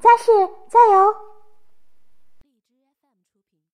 再是再